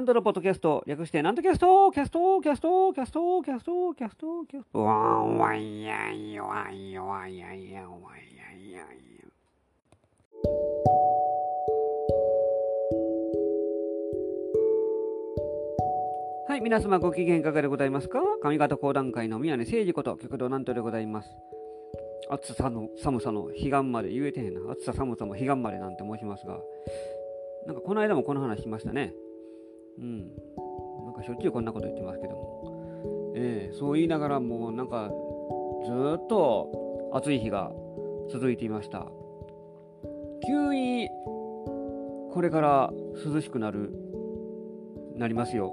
南斗のポッドキャスト、略して、南斗キャスト、キャスト、キャスト、キャスト、キャスト、キャスト、キャスト、わんわんやんよわんよわんやんやわんやんやんや。はい、皆様ご機嫌いかがでございますか上方講談界の宮根誠司こと、旭堂南斗でございます。暑さの寒さの彼岸まで言えてへんな。暑さ寒さも彼岸までなんて申しますが、なんかこの間もこの話しましたね。うん。なんかしょっちゅうこんなこと言ってますけども。ええそう言いながらもうなんかずっと暑い日が続いていました。急にこれから涼しくなる、なりますよ。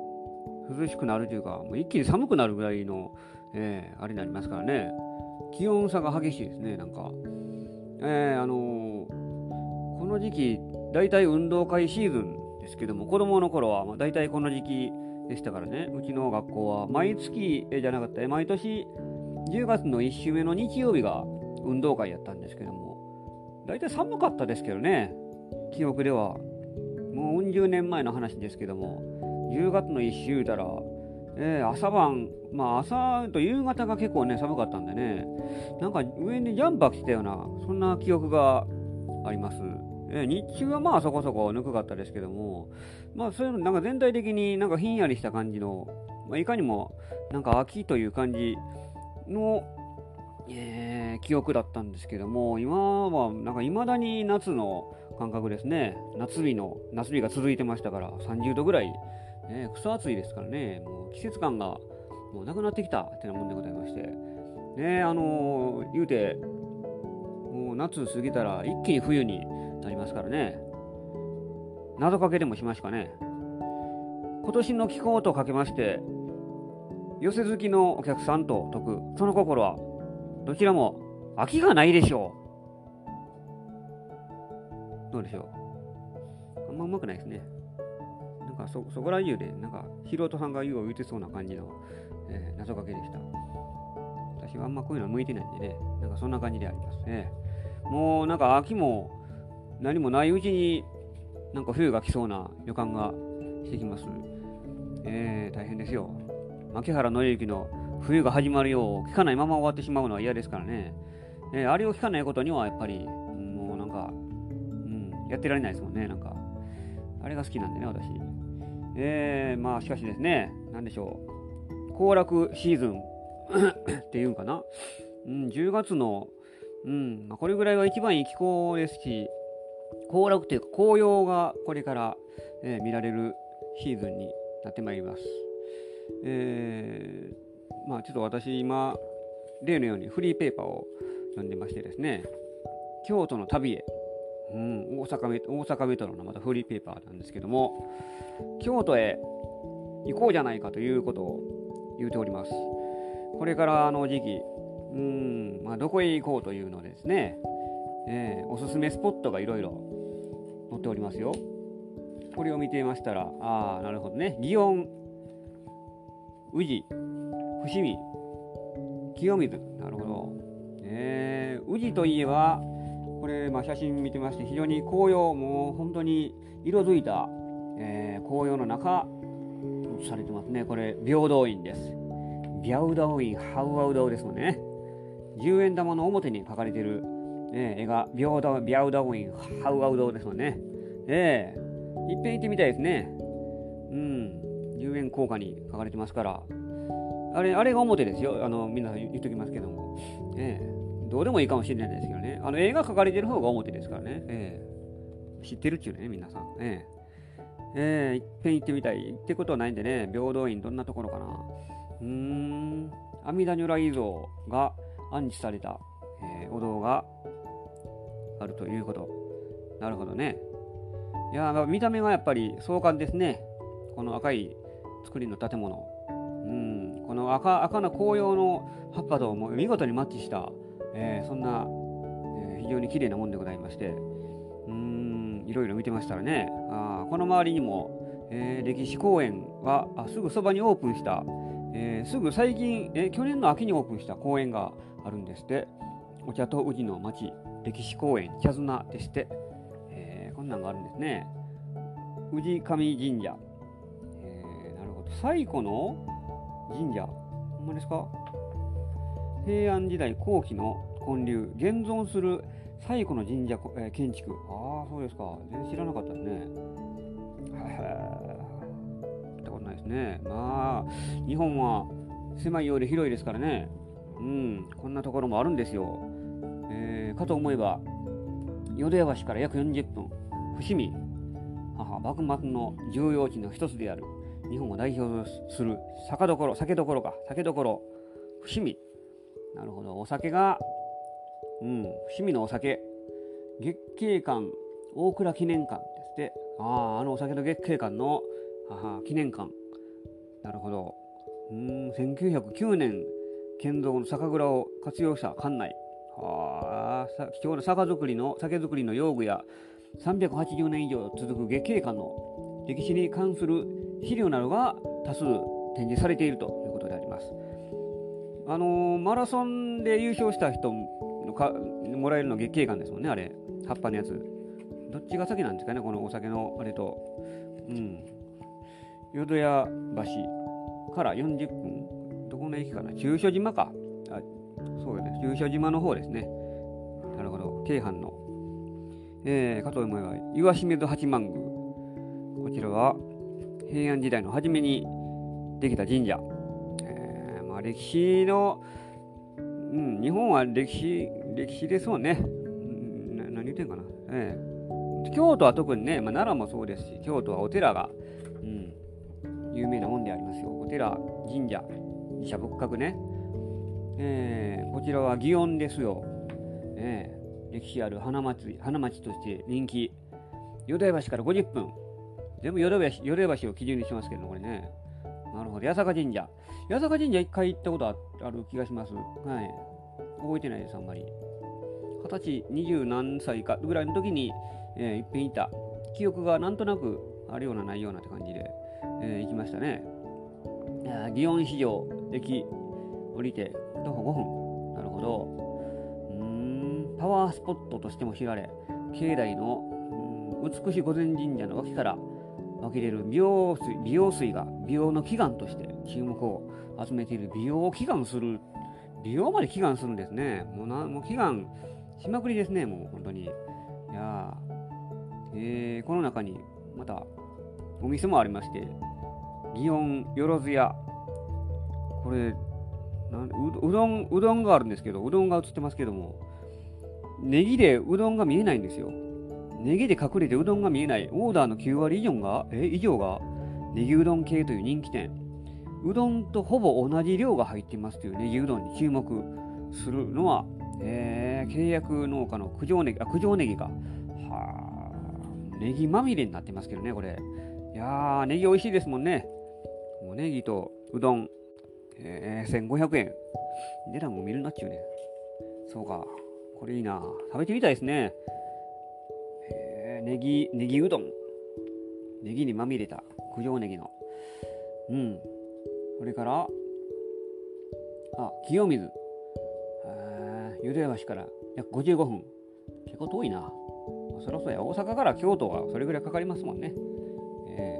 涼しくなるというか、もう一気に寒くなるぐらいの、えーあれになりますからね。気温差が激しいですね、なんか。えーあのーこの時期、大体運動会シーズンですけども、子供の頃はまあ大体この時期でしたからね、うちの学校は毎月じゃなかった、毎年10月の1週目の日曜日が運動会やったんですけども、大体寒かったですけどね、記憶では。もううん十年前の話ですけども、10月の1週言うたら、えー朝晩、まあ朝と夕方が結構ね、寒かったんでね、なんか上にジャンパー着てたような、そんな記憶があります。日中はまあそこそこぬくかったですけども、まあそういうの、なんか全体的になんかひんやりした感じの、まあ、いかにもなんか秋という感じの、えー記憶だったんですけども、今はなんか未だに夏の感覚ですね。夏日の、夏日が続いてましたから、30度ぐらい、ね、クソ暑いですからね、もう季節感がもうなくなってきたってなもんでございまして、ね、あのー言うて、もう夏過ぎたら一気に冬になりますからね。謎かけでもしますかね。今年の気候とかけまして、寄せ好きのお客さんと解く、その心は、どちらも飽きがないでしょう。どうでしょう。あんまうまくないですね。なんかそ、そこら中で、なんか、素人さんが言うを言うてそうな感じの、えー謎かけでした。私はあんまこういうの向いてないんでね、なんかそんな感じでありますね。もうなんか秋も何もないうちになんか冬が来そうな予感がしてきます。えー、大変ですよ。牧原紀之の冬が始まるよう聞かないまま終わってしまうのは嫌ですからね。えーあれを聞かないことにはやっぱり、もうなんか、うん、やってられないですもんね、なんか。あれが好きなんでね、私。えー、まあしかしですね、なんでしょう。行楽シーズン っていうんかな。うん、10月の、うん、まあ、これぐらいは一番いい気候ですし、行楽というか紅葉がこれから、えー見られるシーズンになってまいります。えーまあちょっと私今、例のようにフリーペーパーを読んでましてですね、京都の旅へ、うん、大阪メ大阪メトロのまたフリーペーパーなんですけども、京都へ行こうじゃないかということを言うております。これからの時期、うん、まあ、どこへ行こうというのですね、えーおすすめスポットがいろいろ載っておりますよ。これを見ていましたら、ああ、なるほどね。祇園、宇治、伏見、清水。なるほど。えー、宇治といえば、これ、まあ、写真見てまして、非常に紅葉、もう本当に色づいた、えー紅葉の中、写されてますね。これ、平等院です。平等院、ハウアウドですもんね。10円玉の表に描かれている、ね、絵が平等平等院、ハウアウドですもんね。ええいっぺん行ってみたいですね。うん。10円硬貨に書かれてますから。あれ、あれが表ですよ。あの、皆さん言っときますけども。ええどうでもいいかもしれないですけどね。あの、絵が描かれてる方が表ですからね。ええ知ってるっちゅうね、皆さん。ええええいっぺん行ってみたい。ってことはないんでね、平等院どんなところかな。うーん。阿弥陀如来像が安置された、えーお堂があるということ。なるほどね。いや、見た目がやっぱり壮観ですね。この赤い作りの建物。うん、この赤赤の紅葉の葉っぱとも見事にマッチした、えーそんな、えー非常に綺麗なもんでございまして、うん、いろいろ見てましたらね、あこの周りにも、えー歴史公園があすぐそばにオープンした、えすぐ最近、え去年の秋にオープンした公園があるんですって、お茶と宇治の町、歴史公園、茶綱でして、えーこんなんがあるんですね。宇治上神社、えなるほど最古の神社。ほんまですか？平安時代後期の建立、現存する最古の神社、えー、建築。ああ、そうですか。全然知らなかったですね。へえ。見たことないですね。まあ、日本は狭いようで広いですからね。うん、こんなところもあるんですよ。えー、かと思えば、淀屋橋から約40分、伏見、母、幕末の重要地の一つである、日本を代表する酒どころ、酒どころか、酒どころ、伏見。なるほど、お酒が、うん、伏見のお酒、月桂館大倉記念館ですって。ああ、あのお酒の月桂館の母記念館。なるほど。うん、1909年建造の酒蔵を活用した館内。ああ、貴重な酒造りの酒造りの用具や380年以上続く月桂館の歴史に関する資料などが多数展示されているということであります。あのー、マラソンで優勝した人のかもらえるの月桂冠ですもんね、あれ。葉っぱのやつ。どっちが先なんですかね、このお酒のあれと。うん。淀屋橋から40分。どこの駅かな中所島か。そうです。中所島の方ですね。なるほど。京阪の。えー、かと思えば、岩清水八幡宮。こちらは平安時代の初めにできた神社。えー、まあ、歴史の、うん、日本は歴史、歴史ですもんね。な何言ってんかな。えー、京都は特にね、まあ、奈良もそうですし、京都はお寺が、うん、有名なもんでありますよ。お寺、神社、寺社仏閣ね。えー、こちらは祇園ですよ。えー、歴史ある花祭花町として人気。淀屋橋から50分。全部淀橋橋を基準にしますけど、これね。なるほど。八坂神社。八坂神社一回行ったことある気がします。はい。覚えてないです、あんまり。二十歳、二十何歳かぐらいの時に、えー、いっぺんいた。記憶がなんとなくあるようなないようなって感じで、えー、行きましたね。祇園市場駅降りて徒歩5分。なるほど。うん、パワースポットとしても知られ、境内の美しい御前神社の脇から湧き出る美容水美容水が美容の祈願として注目を集めている。美容を祈願する。美容まで祈願するんですね。もうなもう祈願しまくりですね。もう本当に。いやえー、この中にまたお店もありまして祇園よろず屋これなんうどんうどんがあるんですけどうどんが映ってますけどもネギでうどんが見えないんですよ。ネギで隠れてうどんが見えない。オーダーの9割以上がえ以上がネギうどん系という人気店。うどんとほぼ同じ量が入っていますというネギうどんに注目するのは、えー、契約農家の九条ネギあ九条ネギか。はあネギまみれになってますけどねこれ。いやーネギ美味しいですもんね。もうネギとうどん、えー、1500円値段も見るなっちゅうねそうかこれいいな食べてみたいですねえネギ、ネギうどん。ネギにまみれた九条ネギの。うん。それから、あ、清水。ゆで橋から約55分。結構遠いな。そろそろや。大阪から京都はそれぐらいかかりますもんね。え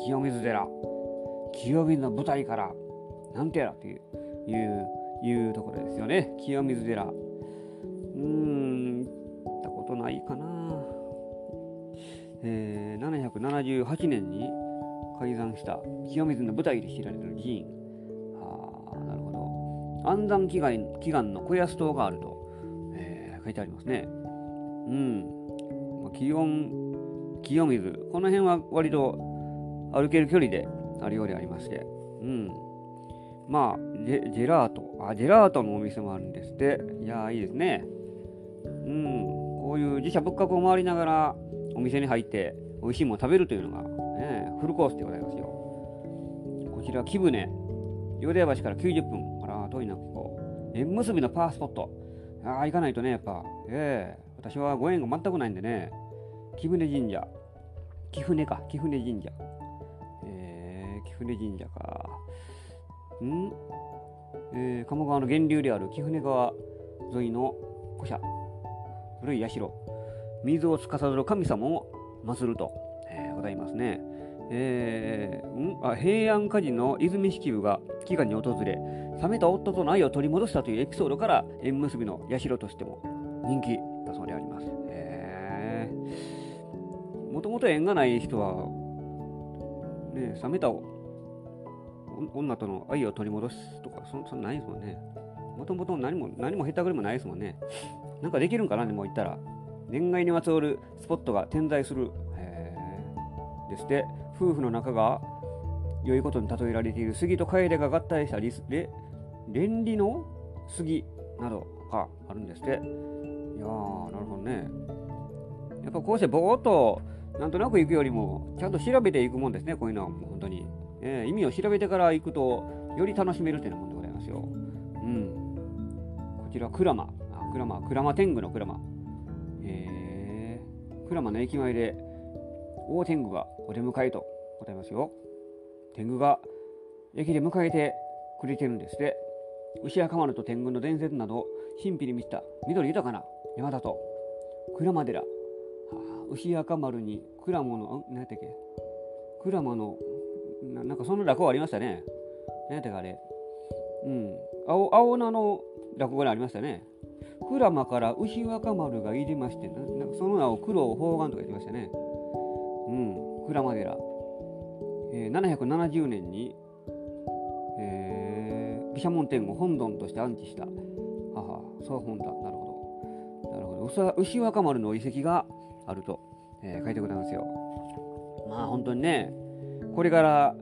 ー、清水寺。清水の舞台から、なんてやらという、いう、いうところですよね。清水寺。うーん、行ったことないかな。えー、778年に開山した清水の舞台で知られる寺院。あなるほど。安産祈願祈願の小安島があると、えー、書いてありますね。うん。まあ、気温、清水。この辺は割と歩ける距離であるようでありまして。うん。まあジェ、ラート。あ、ジェラートのお店もあるんですって。いや、いいですね。うん。こういう自社仏閣を回りながら、お店に入って美味しいもの食べるというのが、ね、フルコースでございますよ。こちら、木舟、淀屋橋から90分。あら、遠いな、ここ。縁結びのパワースポット。ああ、行かないとね、やっぱ。ええー、私はご縁が全くないんでね。木舟神社。木舟か、木舟神社。えー、木舟神社か。んえー、鴨川の源流である貴船川沿いの古社。古い社。水を司る神様を祀ると、えー、ございますね。えーんあ平安歌人の泉式部が祈願に訪れ冷めた夫との愛を取り戻したというエピソードから縁結びの社としても人気だそうであります。もともと縁がない人は、ね、冷めた女との愛を取り戻すとか、そそんなないですもんね。もともと何も何もへったくれもないですもんね。なんかできるんかなでも言ったら。恋愛にまつわるスポットが点在する。ですって、夫婦の仲が良いことに例えられている杉と楓が合体したリスで、連理の杉などがあるんですって。いやー、なるほどね。やっぱこうしてぼーっとなんとなく行くよりも、ちゃんと調べていくもんですね、こういうのはもう本当に。えー、意味を調べてから行くと、より楽しめるというもんでございますよ。うん。こちら、鞍馬。あ、鞍馬、鞍馬天狗の鞍馬。えー、鞍馬の駅前で、大天狗がお出迎えと答えますよ。天狗が駅で迎えてくれてるんですね。牛若丸と天狗の伝説など、神秘に満ちた緑豊かな山だと、鞍馬寺。牛赤丸に鞍馬の、何やったっけ鞍馬のな、なんかその落語ありましたね。何やったかあれ。うん。青青菜の落語がありましたね。鞍馬から牛若丸が入りましてな、なんかその名を黒方眼とか言ってましたね。うん。鞍馬寺。えー、770年に、えー、毘沙門天を本尊として安置した。はは、そう本だ。なるほど。なるほど。牛若丸の遺跡があると、えー、書いてございますよ。まあ本当にね、これから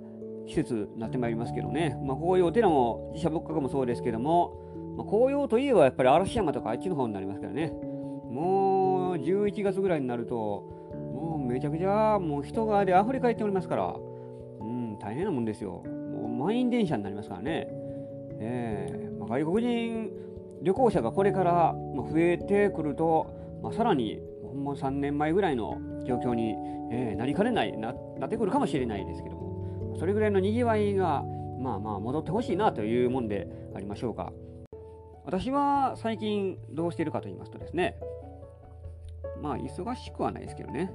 季節になってまいりますけどね、まあ、こういうお寺も自社仏閣もそうですけども、まあ、紅葉といえばやっぱり嵐山とかあっちの方になりますからね、もう11月ぐらいになると、もうめちゃくちゃもう人がで溢れ返っておりますから、うん、大変なもんですよ。もう満員電車になりますからね。えーまあ、外国人旅行者がこれから増えてくると、まあ、さらにほんま3年前ぐらいの状況に、えー、なりかねないな、なってくるかもしれないですけども、それぐらいのにぎわいが、まあまあ戻ってほしいなというもんでありましょうか。私は最近どうしているかと言いますとですね、まあ忙しくはないですけどね、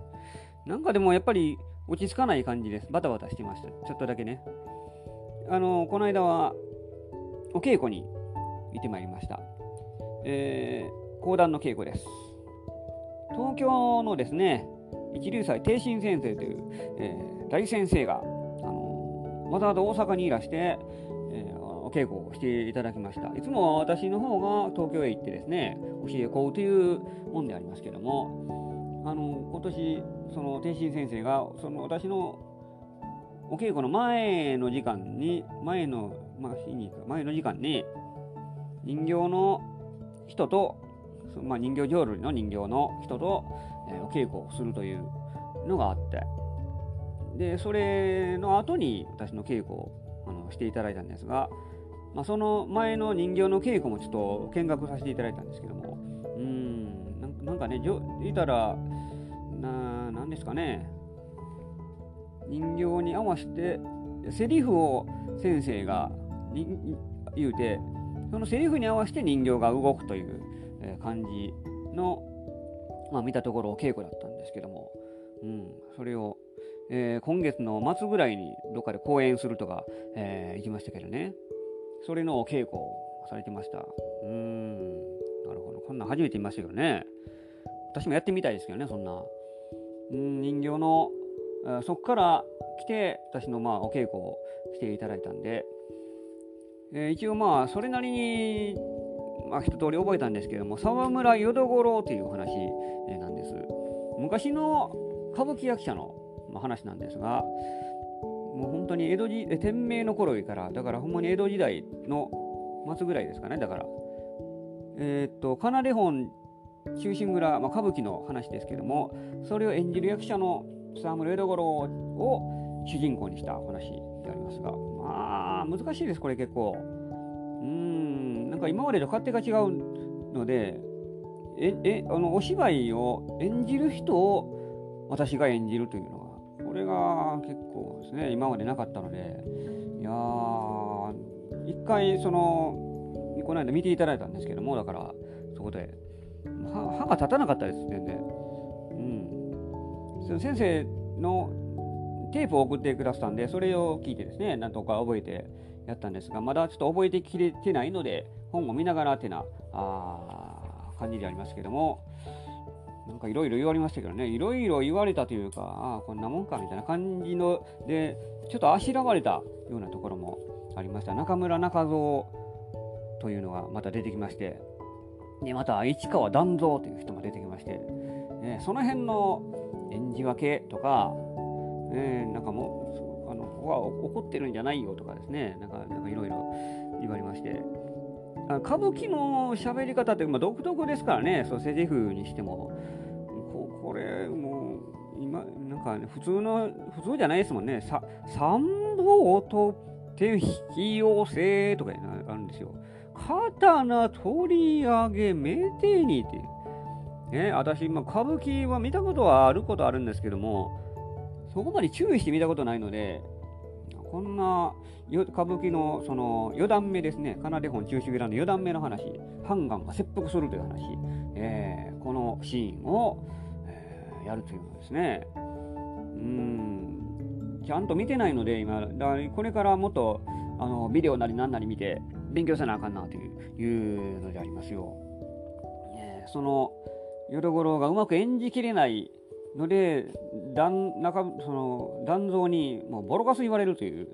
なんかでもやっぱり落ち着かない感じです。バタバタしてました。ちょっとだけね。あの、この間はお稽古に行ってまいりました。えー、講談の稽古です。東京のですね、一流祭定心先生という、えー、大先生が、あのー、わざわざ大阪にいらして、えー、お稽古をしていただきました。いつも私の方が東京へ行ってですね、教え込うというもんでありますけども、あの今年、その定心先生が、その私のお稽古の前の時間に、前の、まあ、日に、前の時間に、人形の人とまあ、人形浄瑠璃の人形の人と、え、お稽古をするというのがあって。でそれの後に私の稽古をあのしていただいたんですが、まあ、その前の人形の稽古もちょっと見学させていただいたんですけどもうんなんかね言ったらななんですかね。人形に合わせてセリフを先生が言うてそのセリフに合わせて人形が動くという感じの、まあ、見たところお稽古だったんですけども、うん、それを、えー、今月の末ぐらいにどっかで講演するとか、えー、行きましたけどね、それのお稽古をされてました。うん、なるほど。こんなん初めて見ましたけどね。私もやってみたいですけどね、そんな。うん、人形の、そこから来て、私のまあお稽古をしていただいたんで、えー、一応まあ、それなりにまあ、一通り覚えたんですけども沢村淀五郎というお話なんです。昔の歌舞伎役者の話なんですがもう本当に江戸時天明の頃からだからほんまに江戸時代の末ぐらいですかねだから。えー、っと奏で本忠臣蔵、まあ、歌舞伎の話ですけどもそれを演じる役者の沢村江戸五郎を主人公にした話でありますがまあ難しいですこれ結構。うん。か今までと勝手が違うので、ええあのお芝居を演じる人を私が演じるというのは、これが結構ですね、今までなかったので、いやー、一回、その、この間見ていただいたんですけども、だから、そこで、歯が立たなかったです、全然。うん。先生のテープを送ってくださったんで、それを聞いてですね、なんとか覚えてやったんですが、まだちょっと覚えてきれてないので、本を見ながらってなあ感じでありますけども、なんかいろいろ言われましたけどね、いろいろ言われたというか、ああ、こんなもんかみたいな感じので、ちょっとあしらわれたようなところもありました。中村中蔵というのがまた出てきまして、でまた市川團蔵という人も出てきまして、ね、その辺の演じ分けとか、ね、なんかもう、あのここは怒ってるんじゃないよとかですね、なんかいろいろ言われまして、歌舞伎の喋り方って、まあ、独特ですからね、そうセリフにしても。ここれ、もう、今、なんか、ね、普通の、普通じゃないですもんね。さ三宝と手引き寄せとかあるんですよ。刀取り上げ、めでにって。ね、私、まあ、歌舞伎は見たことはあることあるんですけども、そこまで注意して見たことないので、こんな歌舞伎のその四段目ですね、奏で本中止蔵の四段目の話、ハンガンが切腹するという話、えー、このシーンを、えー、やるというのですね。うん、ちゃんと見てないので、今、だこれからもっとあのビデオなり何なり見て、勉強せなあかんなといういうのでありますよ。えー、その、淀五郎がうまく演じきれないので、断中その断蔵にもうボロカス言われるという、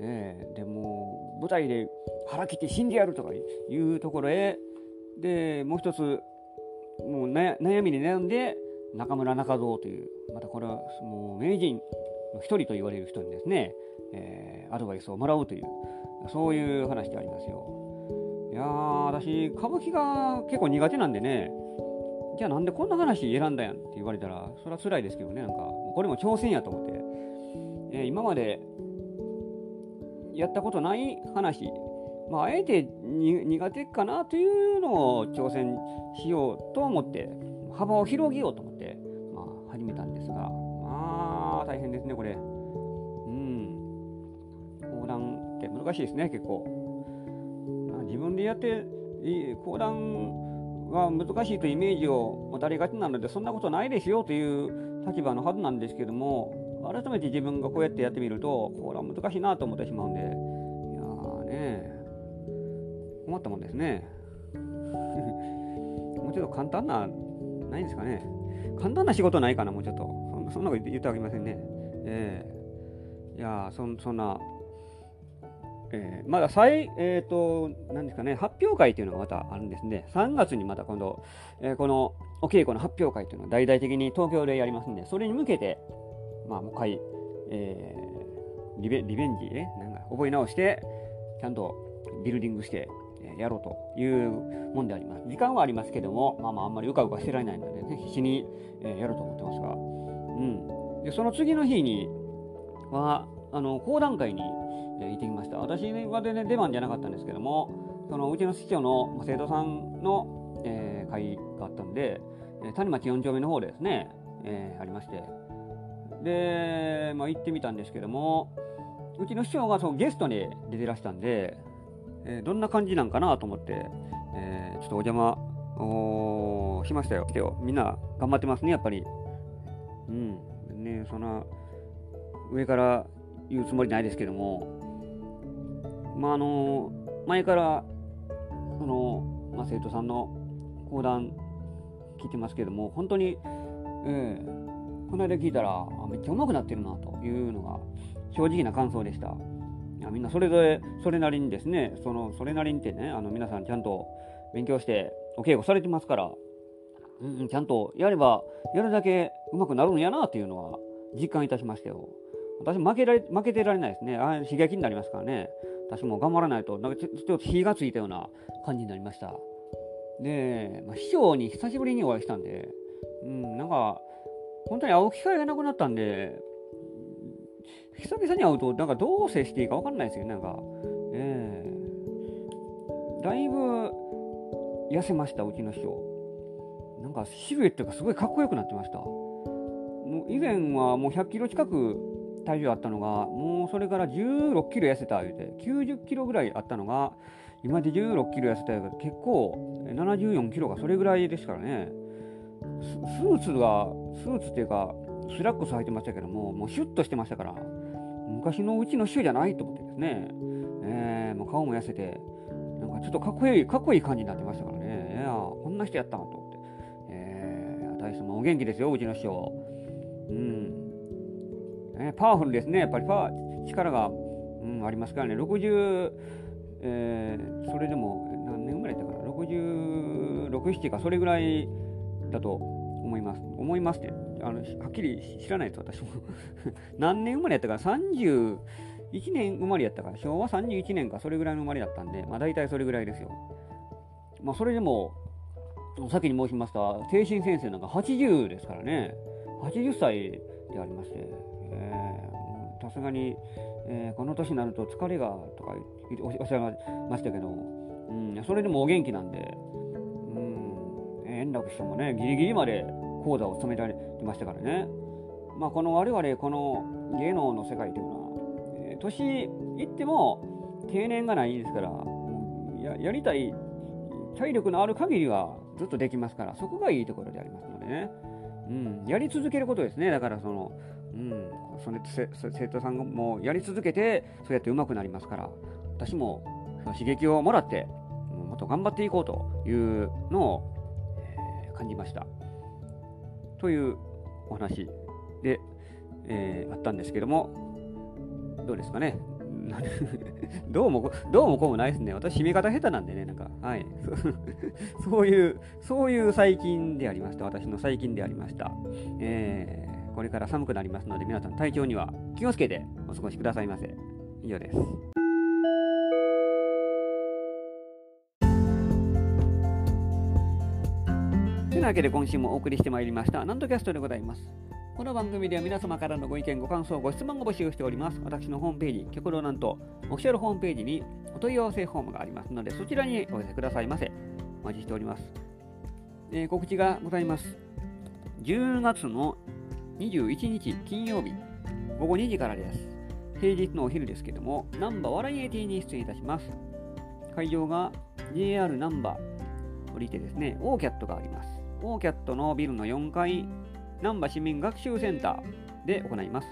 えー、でも舞台で腹切って死んでやるとかいうところへ、でもう一つ、もう悩みに悩んで、中村中蔵という、またこれはもう名人の一人と言われる人にですね、えー、アドバイスをもらうという、そういう話でありますよ。いやー、私、歌舞伎が結構苦手なんでね、じゃあなんでこんな話選んだやんって言われたら、それは辛いですけどね、なんか、これも挑戦やと思って、えー、今までやったことない話、まあ、あえて苦手かなというのを挑戦しようと思って、幅を広げようと思って、まあ、始めたんですが、まあ、大変ですね、これ。うん。講談って難しいですね、結構。自分でやって、講談が難しいというイメージを持たれがちなのでそんなことないですよという立場のはずなんですけども改めて自分がこうやってやってみるとこれは難しいなと思ってしまうんでいやーね困ったもんですね。もうちょっと簡単なないんですかね。簡単な仕事ないかなもうちょっと。そんなこと言ってあげませんね。ええー、いやそそんなえー、まだ再、えっ、ー、と、何ですかね、発表会というのがまたあるんですね。3月にまた今度、えー、このお稽古の発表会というのを大々的に東京でやりますんで、それに向けて、まあ、もう一回、えー、リベリベンジ、ね、なんか覚え直して、ちゃんとビルディングして、えやろうというもんであります。時間はありますけども、まあまああんまりうかうかしてられないのでね、必死に、えやろうと思ってますが、うん。で、その次の日には、あの、講談会に、え行ってきました。私は全然出番じゃなかったんですけども、そのうちの師匠の生徒さんの、えー、会があったんで、谷町4丁目の方ですね、えー、ありまして、で、まあ、行ってみたんですけども、うちの師匠がそのゲストに出てらしたんで、えー、どんな感じなんかなと思って、えー、ちょっとお邪魔おしましたよ。来てよ。みんな頑張ってますね、やっぱり。うん。ねそんな、上から言うつもりないですけども、まあ、あの前からその、まあ、生徒さんの講談聞いてますけども本当に、えー、この間聞いたらめっちゃ上手くなってるなというのが正直な感想でした。みんなそれぞれそれなりにですねそのそれなりにってねあの皆さんちゃんと勉強してお稽古されてますから、うん、ちゃんとやればやるだけ上手くなるんやなっていうのは実感いたしましたよ。私負けられ負けてられないですね。あ刺激になりますからね。私も頑張らないと、なんかちょっと火がついたような感じになりました。で、まあ、師匠に久しぶりにお会いしたんで、うん、なんか、本当に会う機会がなくなったんで、久々に会うと、なんかどう接していいか分かんないですよね、なんか。ええー、だいぶ痩せました、うちの師匠。なんかシルエットがすごいかっこよくなってました。もう以前はもう100キロ近く体重あったのが、もうそれから16キロ痩せた言うて、90キロぐらいあったのが、今で16キロ痩せたけど、結構、74キロがそれぐらいですからね。スーツが、スーツっていうか、スラックス履いてましたけども、もうシュッとしてましたから、昔のうちの師匠じゃないと思ってですね、えー、もう顔も痩せて、なんかちょっとかっこいい、かっこいい感じになってましたからね、いやこんな人やったんと思って。えー、大様お元気ですよ、うちの師匠。うん。ね、パワフルですね、やっぱりパワー、力が、うん、ありますからね、60、えー、それでも何年生まれたかな、66、7か、それぐらいだと思います。思いますって、あのはっきり知らないです、私も。何年生まれやったか、31年生まれやったから、昭和31年か、それぐらいの生まれだったんで、まあ大体それぐらいですよ。まあそれでも、先に申しました、精神先生なんか80ですからね、80歳でありまして、さすがに、えー、この年になると疲れがとかおっしゃいましたけど、うん、それでもお元気なんで、うん、円楽師匠もね、ギリギリまで講座を務められてましたからね。まあ、この我々、この芸能の世界というのは、えー、年いっても定年がないですから、ややりたい体力のある限りはずっとできますから、そこがいいところでありますのでね。うん、やり続けることですね。だからその、うん、それ生徒さんもやり続けてそうやって上手くなりますから私もその刺激をもらってもっと頑張っていこうというのを、えー、感じましたというお話で、えー、あったんですけどもどうですかね どうも、どうもこうもないですね。私、締め方下手なんでね、なんか、はい。そういう、そういう最近でありました。私の最近でありました。えー、これから寒くなりますので、皆さん体調には気をつけてお過ごしくださいませ。以上です。というわけで今週もお送りしてまいりました、なんとキャストでございます。この番組では皆様からのご意見、ご感想、ご質問を募集しております。私のホームページ、極道なんと、オフィシャルホームページにお問い合わせフォームがありますので、そちらにお寄せくださいませ。お待ちしております。えー、告知がございます。10月の21日金曜日、午後2時からです。平日のお昼ですけども、ナンバー笑いエティに出演いたします。会場が JR ナンバ降りてですね、オーキャットがあります。オーキャットのビルの4階難波市民学習センターで行います。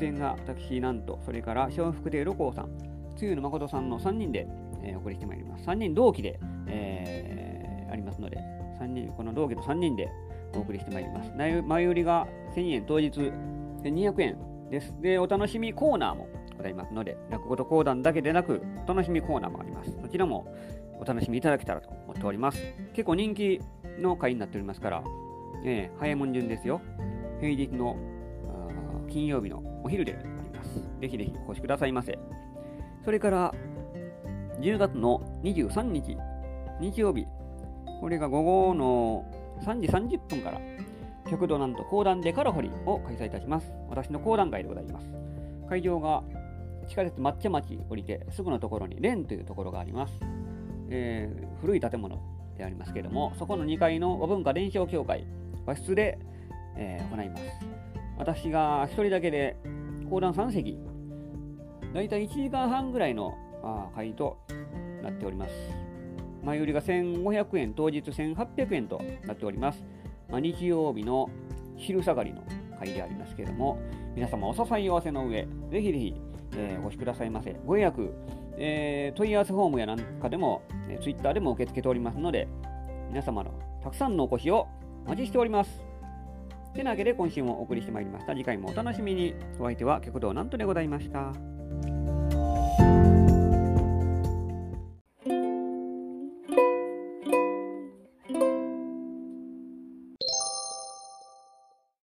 出演が私、なんと、それから笑福亭六甲さん、つゆの誠さんの3人で、えー、お送りしてまいります。3人同期で、えー、ありますので、3人、この同期の3人でお送りしてまいります。前売りが1000円、当日1200円です。で、お楽しみコーナーもございますので、落語と講談だけでなく、お楽しみコーナーもあります。そちらもお楽しみいただけたらと思っております。結構人気の回になっておりますから、えー、早いもん順ですよ。平日の金曜日のお昼であります。ぜひぜひお越しくださいませ。それから、10月の23日、日曜日、これが午後の3時30分から、極度なんと講談デカラホリを開催いたします。私の講談会でございます。会場が地下鉄抹茶町降りてすぐのところに蓮というところがあります。えー、古い建物でありますけれども、そこの2階の和文化伝承協会和室で、えー、行います。私が1人だけで講談3席、だいたい1時間半ぐらいのあ会となっております。前売りが1500円、当日1800円となっております。まあ、日曜日の昼下がりの会でありますけれども、皆様お誘い合わせの上、ぜひぜひ、えー、お越しくださいませ。ご予約、えー、問い合わせフォームやなんかでも、えー、Twitter でも受け付けておりますので、皆様のたくさんのお越しをお待ちしております。てなわけで今週もお送りしてまいりました。次回もお楽しみに。お相手は極道なんとでございました。